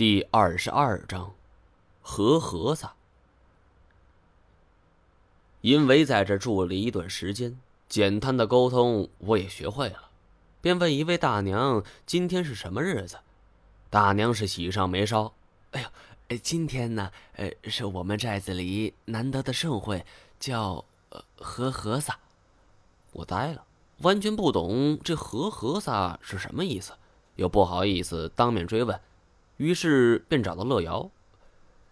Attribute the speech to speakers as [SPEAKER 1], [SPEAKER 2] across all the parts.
[SPEAKER 1] 第二十二章，和和子。因为在这住了一段时间，简单的沟通我也学会了，便问一位大娘：“今天是什么日子？”大娘是喜上眉梢：“哎呦，今天呢，呃，是我们寨子里难得的盛会，叫呃和和子。”我呆了，完全不懂这和和子是什么意思，又不好意思当面追问。于是便找到乐瑶，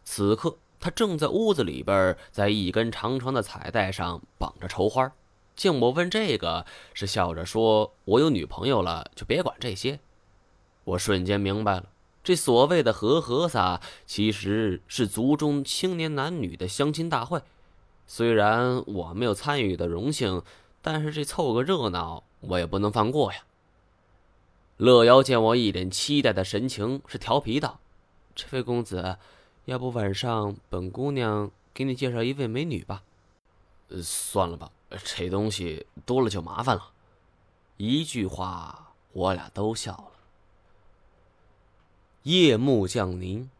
[SPEAKER 1] 此刻他正在屋子里边，在一根长长的彩带上绑着绸花。见我问这个，是笑着说：“我有女朋友了，就别管这些。”我瞬间明白了，这所谓的和和撒，其实是族中青年男女的相亲大会。虽然我没有参与的荣幸，但是这凑个热闹，我也不能放过呀。乐瑶见我一脸期待的神情，是调皮道：“这位公子，要不晚上本姑娘给你介绍一位美女吧？”“，算了吧，这东西多了就麻烦了。”一句话，我俩都笑了。夜幕降临，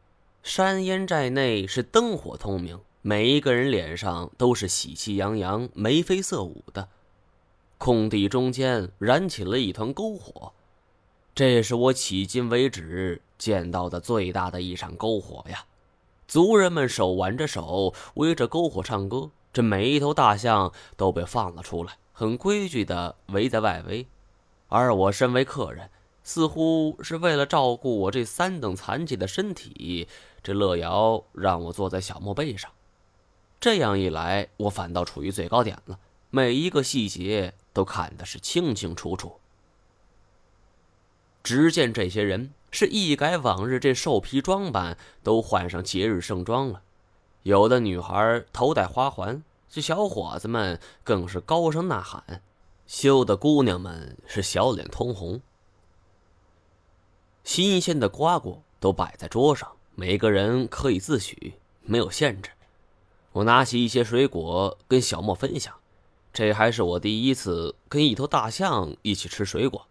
[SPEAKER 1] 山烟寨内是灯火通明，每一个人脸上都是喜气洋洋、眉飞色舞的。空地中间燃起了一团篝火。这是我迄今为止见到的最大的一场篝火呀！族人们手挽着手围着篝火唱歌，这每一头大象都被放了出来，很规矩的围在外围。而我身为客人，似乎是为了照顾我这三等残疾的身体，这乐瑶让我坐在小墓碑上。这样一来，我反倒处于最高点了，每一个细节都看的是清清楚楚。只见这些人是一改往日这兽皮装扮，都换上节日盛装了。有的女孩头戴花环，这小伙子们更是高声呐喊，羞的姑娘们是小脸通红。新鲜的瓜果都摆在桌上，每个人可以自取，没有限制。我拿起一些水果跟小莫分享，这还是我第一次跟一头大象一起吃水果。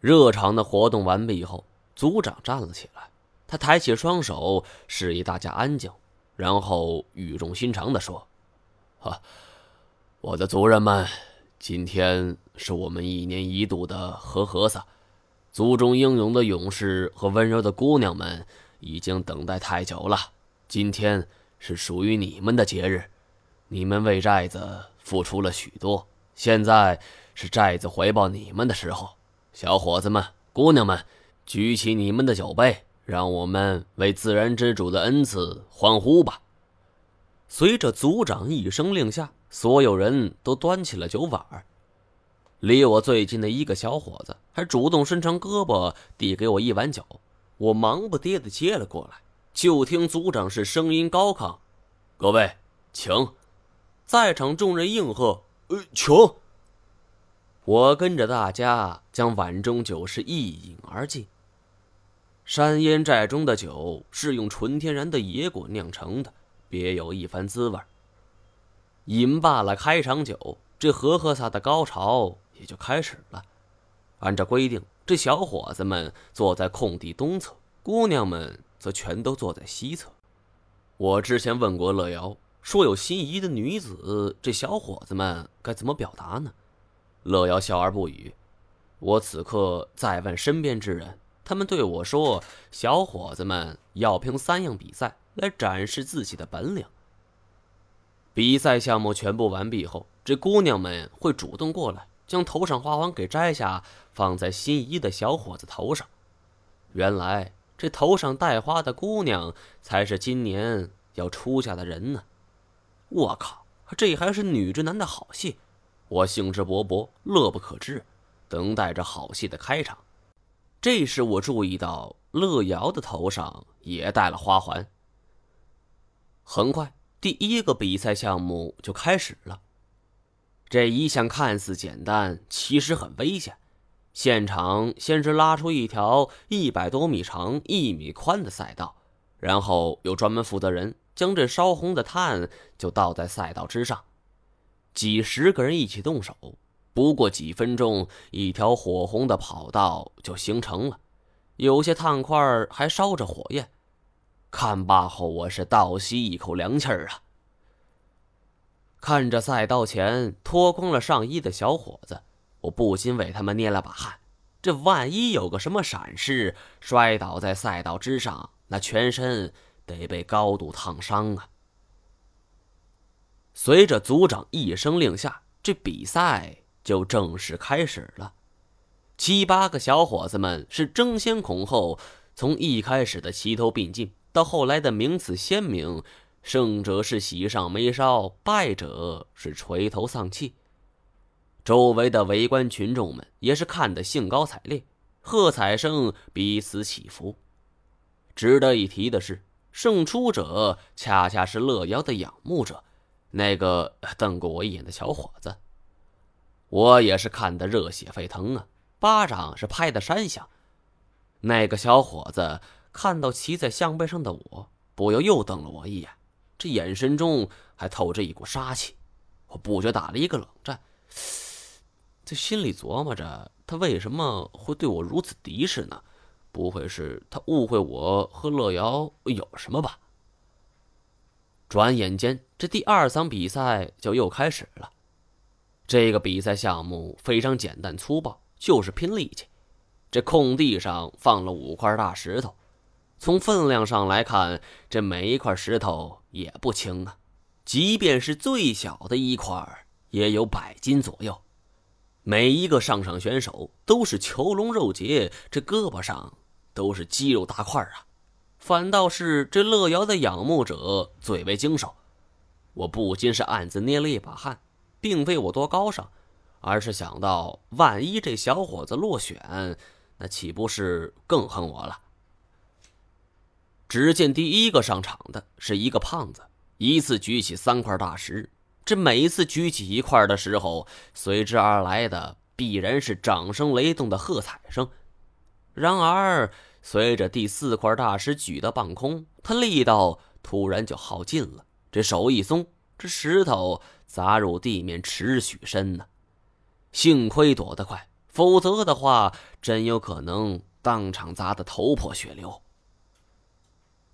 [SPEAKER 1] 热场的活动完毕以后，族长站了起来，他抬起双手示意大家安静，然后语重心长地说：“哈，我的族人们，今天是我们一年一度的和和撒，族中英勇的勇士和温柔的姑娘们已经等待太久了。今天是属于你们的节日，你们为寨子付出了许多，现在是寨子回报你们的时候。”小伙子们、姑娘们，举起你们的酒杯，让我们为自然之主的恩赐欢呼吧！随着族长一声令下，所有人都端起了酒碗。离我最近的一个小伙子还主动伸长胳膊递给我一碗酒，我忙不迭地接了过来。就听族长是声音高亢：“各位，请！”在场众人应和：“
[SPEAKER 2] 呃，请！”
[SPEAKER 1] 我跟着大家将碗中酒是一饮而尽。山烟寨中的酒是用纯天然的野果酿成的，别有一番滋味。饮罢了开场酒，这和和撒的高潮也就开始了。按照规定，这小伙子们坐在空地东侧，姑娘们则全都坐在西侧。我之前问过乐瑶，说有心仪的女子，这小伙子们该怎么表达呢？乐瑶笑而不语。我此刻再问身边之人，他们对我说：“小伙子们要凭三样比赛来展示自己的本领。比赛项目全部完毕后，这姑娘们会主动过来，将头上花环给摘下，放在心仪的小伙子头上。原来这头上戴花的姑娘才是今年要出嫁的人呢！我靠，这还是女之男的好戏！”我兴致勃勃，乐不可支，等待着好戏的开场。这时，我注意到乐瑶的头上也戴了花环。很快，第一个比赛项目就开始了。这一项看似简单，其实很危险。现场先是拉出一条一百多米长、一米宽的赛道，然后有专门负责人将这烧红的炭就倒在赛道之上。几十个人一起动手，不过几分钟，一条火红的跑道就形成了。有些炭块还烧着火焰。看罢后，我是倒吸一口凉气儿啊！看着赛道前脱光了上衣的小伙子，我不禁为他们捏了把汗。这万一有个什么闪失，摔倒在赛道之上，那全身得被高度烫伤啊！随着组长一声令下，这比赛就正式开始了。七八个小伙子们是争先恐后，从一开始的齐头并进，到后来的名次鲜明，胜者是喜上眉梢，败者是垂头丧气。周围的围观群众们也是看得兴高采烈，喝彩声彼此起伏。值得一提的是，胜出者恰恰是乐瑶的仰慕者。那个瞪过我一眼的小伙子，我也是看得热血沸腾啊，巴掌是拍得山响。那个小伙子看到骑在象背上的我，不由又瞪了我一眼，这眼神中还透着一股杀气。我不觉打了一个冷战，这心里琢磨着，他为什么会对我如此敌视呢？不会是他误会我和乐瑶有什么吧？转眼间，这第二场比赛就又开始了。这个比赛项目非常简单粗暴，就是拼力气。这空地上放了五块大石头，从分量上来看，这每一块石头也不轻啊。即便是最小的一块，也有百斤左右。每一个上场选手都是虬龙肉结，这胳膊上都是肌肉大块啊。反倒是这乐瑶的仰慕者最为精瘦，我不禁是暗自捏了一把汗，并非我多高尚，而是想到万一这小伙子落选，那岂不是更恨我了？只见第一个上场的是一个胖子，一次举起三块大石，这每一次举起一块的时候，随之而来的必然是掌声雷动的喝彩声。然而。随着第四块大石举到半空，他力道突然就耗尽了。这手一松，这石头砸入地面尺许深呢。幸亏躲得快，否则的话，真有可能当场砸得头破血流。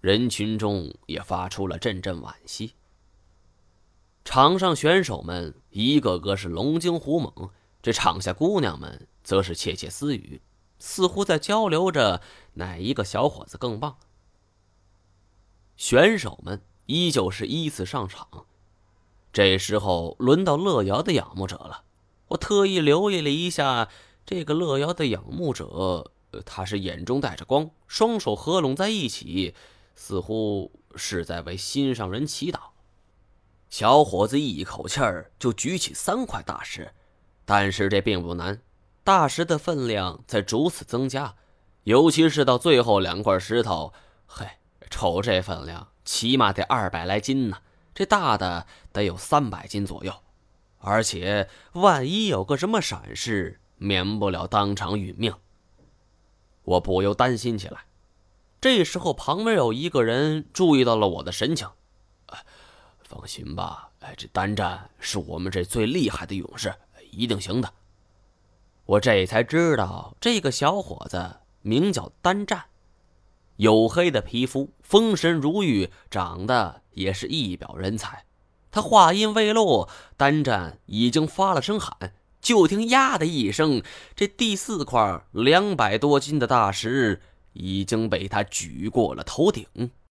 [SPEAKER 1] 人群中也发出了阵阵惋惜。场上选手们一个个是龙精虎猛，这场下姑娘们则是窃窃私语。似乎在交流着哪一个小伙子更棒。选手们依旧是依次上场，这时候轮到乐瑶的仰慕者了。我特意留意了一下这个乐瑶的仰慕者，他是眼中带着光，双手合拢在一起，似乎是在为心上人祈祷。小伙子一口气儿就举起三块大石，但是这并不难。大石的分量在逐次增加，尤其是到最后两块石头，嘿，瞅这分量，起码得二百来斤呢。这大的得有三百斤左右，而且万一有个什么闪失，免不了当场殒命。我不由担心起来。这时候，旁边有一个人注意到了我的神情，放心吧，哎，这单战是我们这最厉害的勇士，一定行的。我这才知道，这个小伙子名叫丹战，黝黑的皮肤，风神如玉，长得也是一表人才。他话音未落，丹战已经发了声喊，就听“呀”的一声，这第四块两百多斤的大石已经被他举过了头顶。